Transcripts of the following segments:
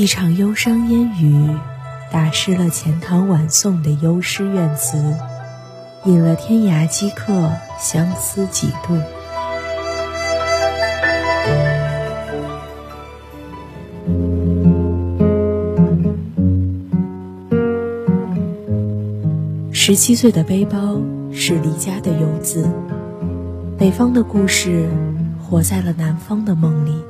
一场忧伤烟雨，打湿了钱塘晚送的幽诗怨词，引了天涯饥客相思几度。十七岁的背包是离家的游子，北方的故事活在了南方的梦里。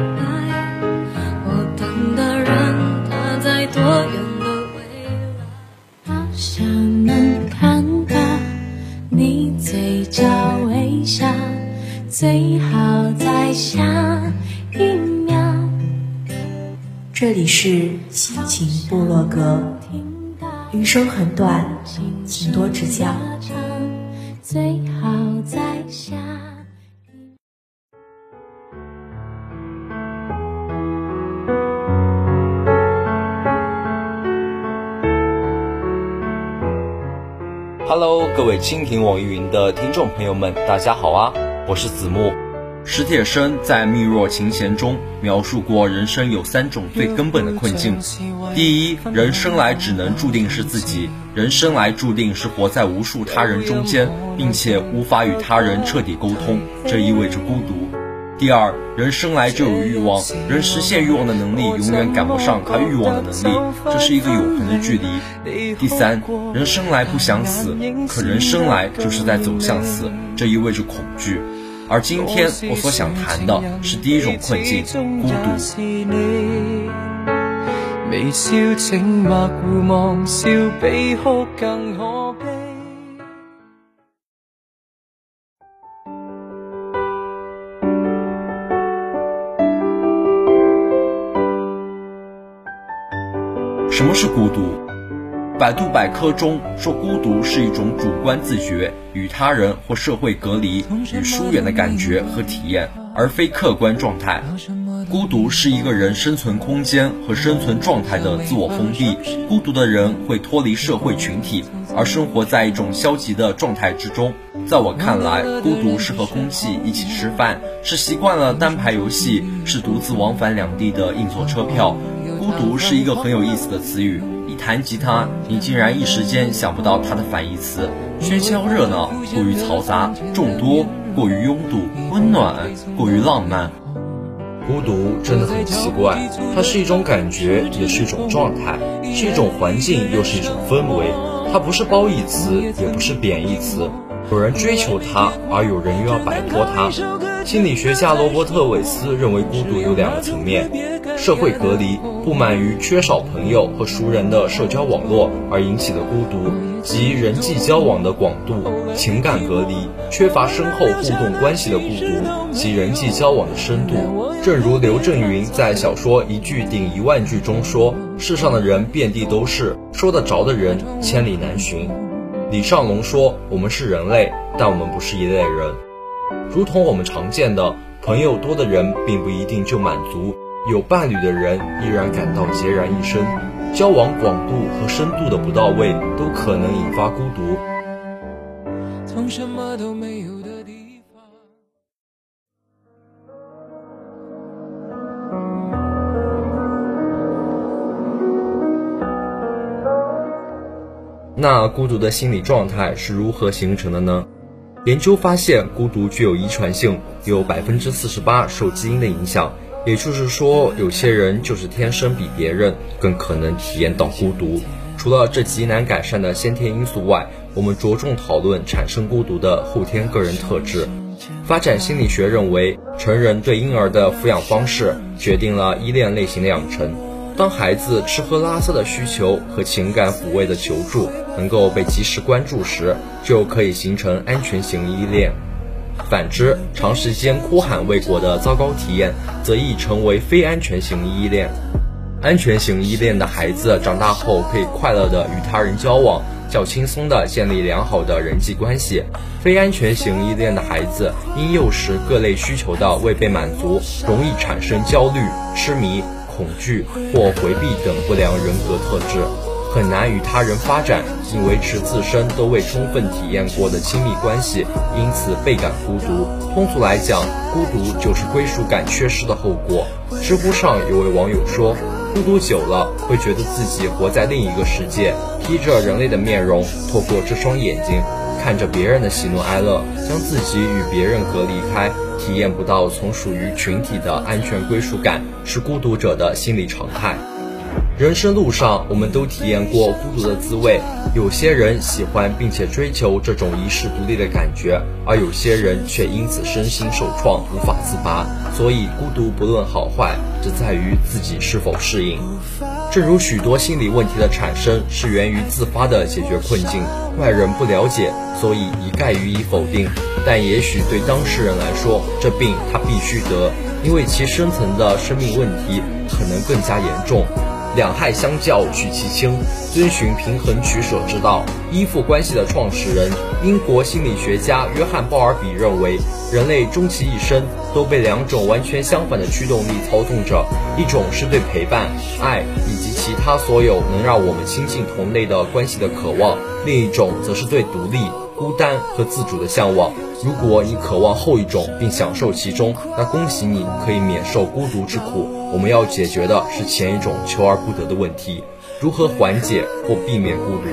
最好在下一秒。这里是心情部落格，余生很短，请多指教。最好在下。Hello，各位蜻蜓网易云的听众朋友们，大家好啊，我是子木。史铁生在《命若琴弦》中描述过人生有三种最根本的困境：第一，人生来只能注定是自己，人生来注定是活在无数他人中间，并且无法与他人彻底沟通，这意味着孤独；第二，人生来就有欲望，人实现欲望的能力永远赶不上他欲望的能力，这是一个永恒的距离；第三，人生来不想死，可人生来就是在走向死，这意味着恐惧。而今天我所想谈的是第一种困境——孤独。什么是孤独？百度百科中说，孤独是一种主观自觉、与他人或社会隔离、与疏远的感觉和体验，而非客观状态。孤独是一个人生存空间和生存状态的自我封闭。孤独的人会脱离社会群体，而生活在一种消极的状态之中。在我看来，孤独是和空气一起吃饭，是习惯了单排游戏，是独自往返两地的硬座车票。孤独是一个很有意思的词语。一弹吉他，你竟然一时间想不到它的反义词：喧嚣热闹过于嘈杂，众多过于拥堵，温暖过于浪漫。孤独真的很奇怪，它是一种感觉，也是一种状态，是一种环境，又是一种氛围。它不是褒义词，也不是贬义词。有人追求它，而有人又要摆脱它。心理学家罗伯特·韦斯认为，孤独有两个层面：社会隔离，不满于缺少朋友和熟人的社交网络而引起的孤独，及人际交往的广度；情感隔离，缺乏深厚互动关系的孤独，及人际交往的深度。正如刘震云在小说《一句顶一万句》中说：“世上的人遍地都是，说得着的人千里难寻。”李尚龙说：“我们是人类，但我们不是一类人。如同我们常见的，朋友多的人并不一定就满足，有伴侣的人依然感到孑然一身。交往广度和深度的不到位，都可能引发孤独。”从什么都没有的地方。那孤独的心理状态是如何形成的呢？研究发现，孤独具有遗传性，有百分之四十八受基因的影响。也就是说，有些人就是天生比别人更可能体验到孤独。除了这极难改善的先天因素外，我们着重讨论产生孤独的后天个人特质。发展心理学认为，成人对婴儿的抚养方式决定了依恋类型的养成。当孩子吃喝拉撒的需求和情感抚慰的求助能够被及时关注时，就可以形成安全型依恋。反之，长时间哭喊未果的糟糕体验，则易成为非安全型依恋。安全型依恋的孩子长大后可以快乐的与他人交往，较轻松的建立良好的人际关系。非安全型依恋的孩子因幼时各类需求的未被满足，容易产生焦虑、痴迷、恐惧或回避等不良人格特质。很难与他人发展，因维持自身都未充分体验过的亲密关系，因此倍感孤独。通俗来讲，孤独就是归属感缺失的后果。知乎上有位网友说，孤独久了会觉得自己活在另一个世界，披着人类的面容，透过这双眼睛看着别人的喜怒哀乐，将自己与别人隔离开，体验不到从属于群体的安全归属感，是孤独者的心理常态。人生路上，我们都体验过孤独的滋味。有些人喜欢并且追求这种遗世独立的感觉，而有些人却因此身心受创，无法自拔。所以，孤独不论好坏，只在于自己是否适应。正如许多心理问题的产生是源于自发的解决困境，外人不了解，所以一概予以否定。但也许对当事人来说，这病他必须得，因为其深层的生命问题可能更加严重。两害相较取其轻，遵循平衡取舍之道。依附关系的创始人、英国心理学家约翰·鲍尔比认为，人类终其一生都被两种完全相反的驱动力操纵着：一种是对陪伴、爱以及其他所有能让我们亲近同类的关系的渴望；另一种则是对独立。孤单和自主的向往。如果你渴望后一种并享受其中，那恭喜你，可以免受孤独之苦。我们要解决的是前一种求而不得的问题：如何缓解或避免孤独？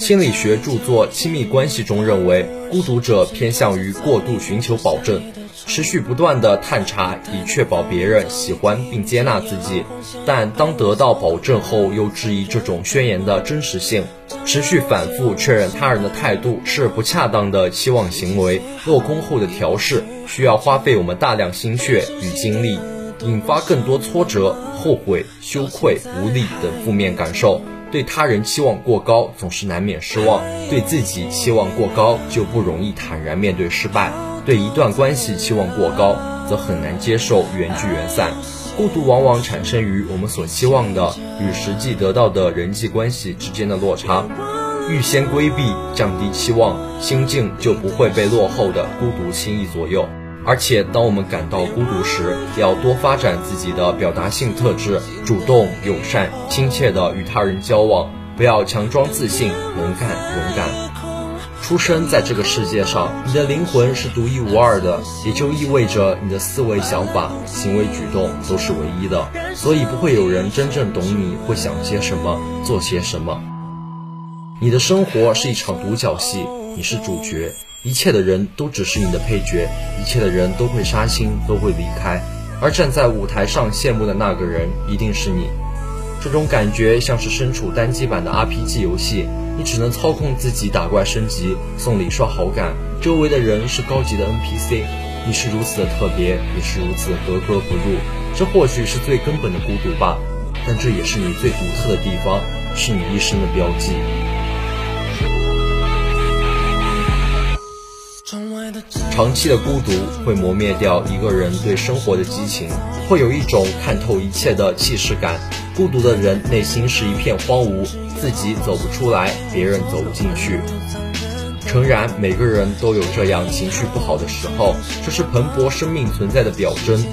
心理学著作《亲密关系》中认为，孤独者偏向于过度寻求保证。持续不断的探查，以确保别人喜欢并接纳自己，但当得到保证后，又质疑这种宣言的真实性。持续反复确认他人的态度是不恰当的期望行为，落空后的调试需要花费我们大量心血与精力，引发更多挫折、后悔、羞愧、无力等负面感受。对他人期望过高，总是难免失望；对自己期望过高，就不容易坦然面对失败。对一段关系期望过高，则很难接受缘聚缘散。孤独往往产生于我们所期望的与实际得到的人际关系之间的落差。预先规避、降低期望，心境就不会被落后的孤独轻易左右。而且，当我们感到孤独时，要多发展自己的表达性特质，主动、友善、亲切地与他人交往，不要强装自信、能干、勇敢。出生在这个世界上，你的灵魂是独一无二的，也就意味着你的思维、想法、行为举动都是唯一的。所以不会有人真正懂你会想些什么，做些什么。你的生活是一场独角戏，你是主角，一切的人都只是你的配角，一切的人都会杀青，都会离开，而站在舞台上谢幕的那个人一定是你。这种感觉像是身处单机版的 RPG 游戏。你只能操控自己打怪升级、送礼刷好感，周围的人是高级的 NPC，你是如此的特别，也是如此格格不入。这或许是最根本的孤独吧，但这也是你最独特的地方，是你一生的标记。长期的孤独会磨灭掉一个人对生活的激情，会有一种看透一切的气势感。孤独的人内心是一片荒芜。自己走不出来，别人走不进去。诚然，每个人都有这样情绪不好的时候，这是蓬勃生命存在的表征。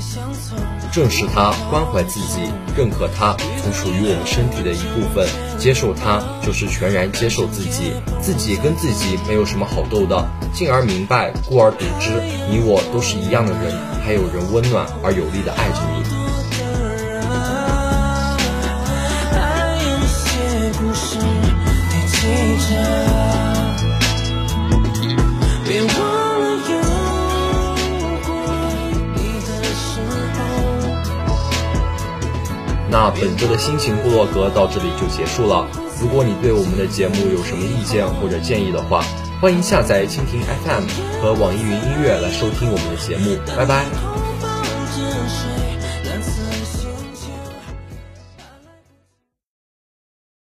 正视它，关怀自己，认可它，从属于我们身体的一部分。接受它，就是全然接受自己。自己跟自己没有什么好斗的，进而明白，故而笃之，你我都是一样的人，还有人温暖而有力的爱着你。那本周的心情部落格到这里就结束了。如果你对我们的节目有什么意见或者建议的话，欢迎下载蜻蜓 FM 和网易云音乐来收听我们的节目。拜拜。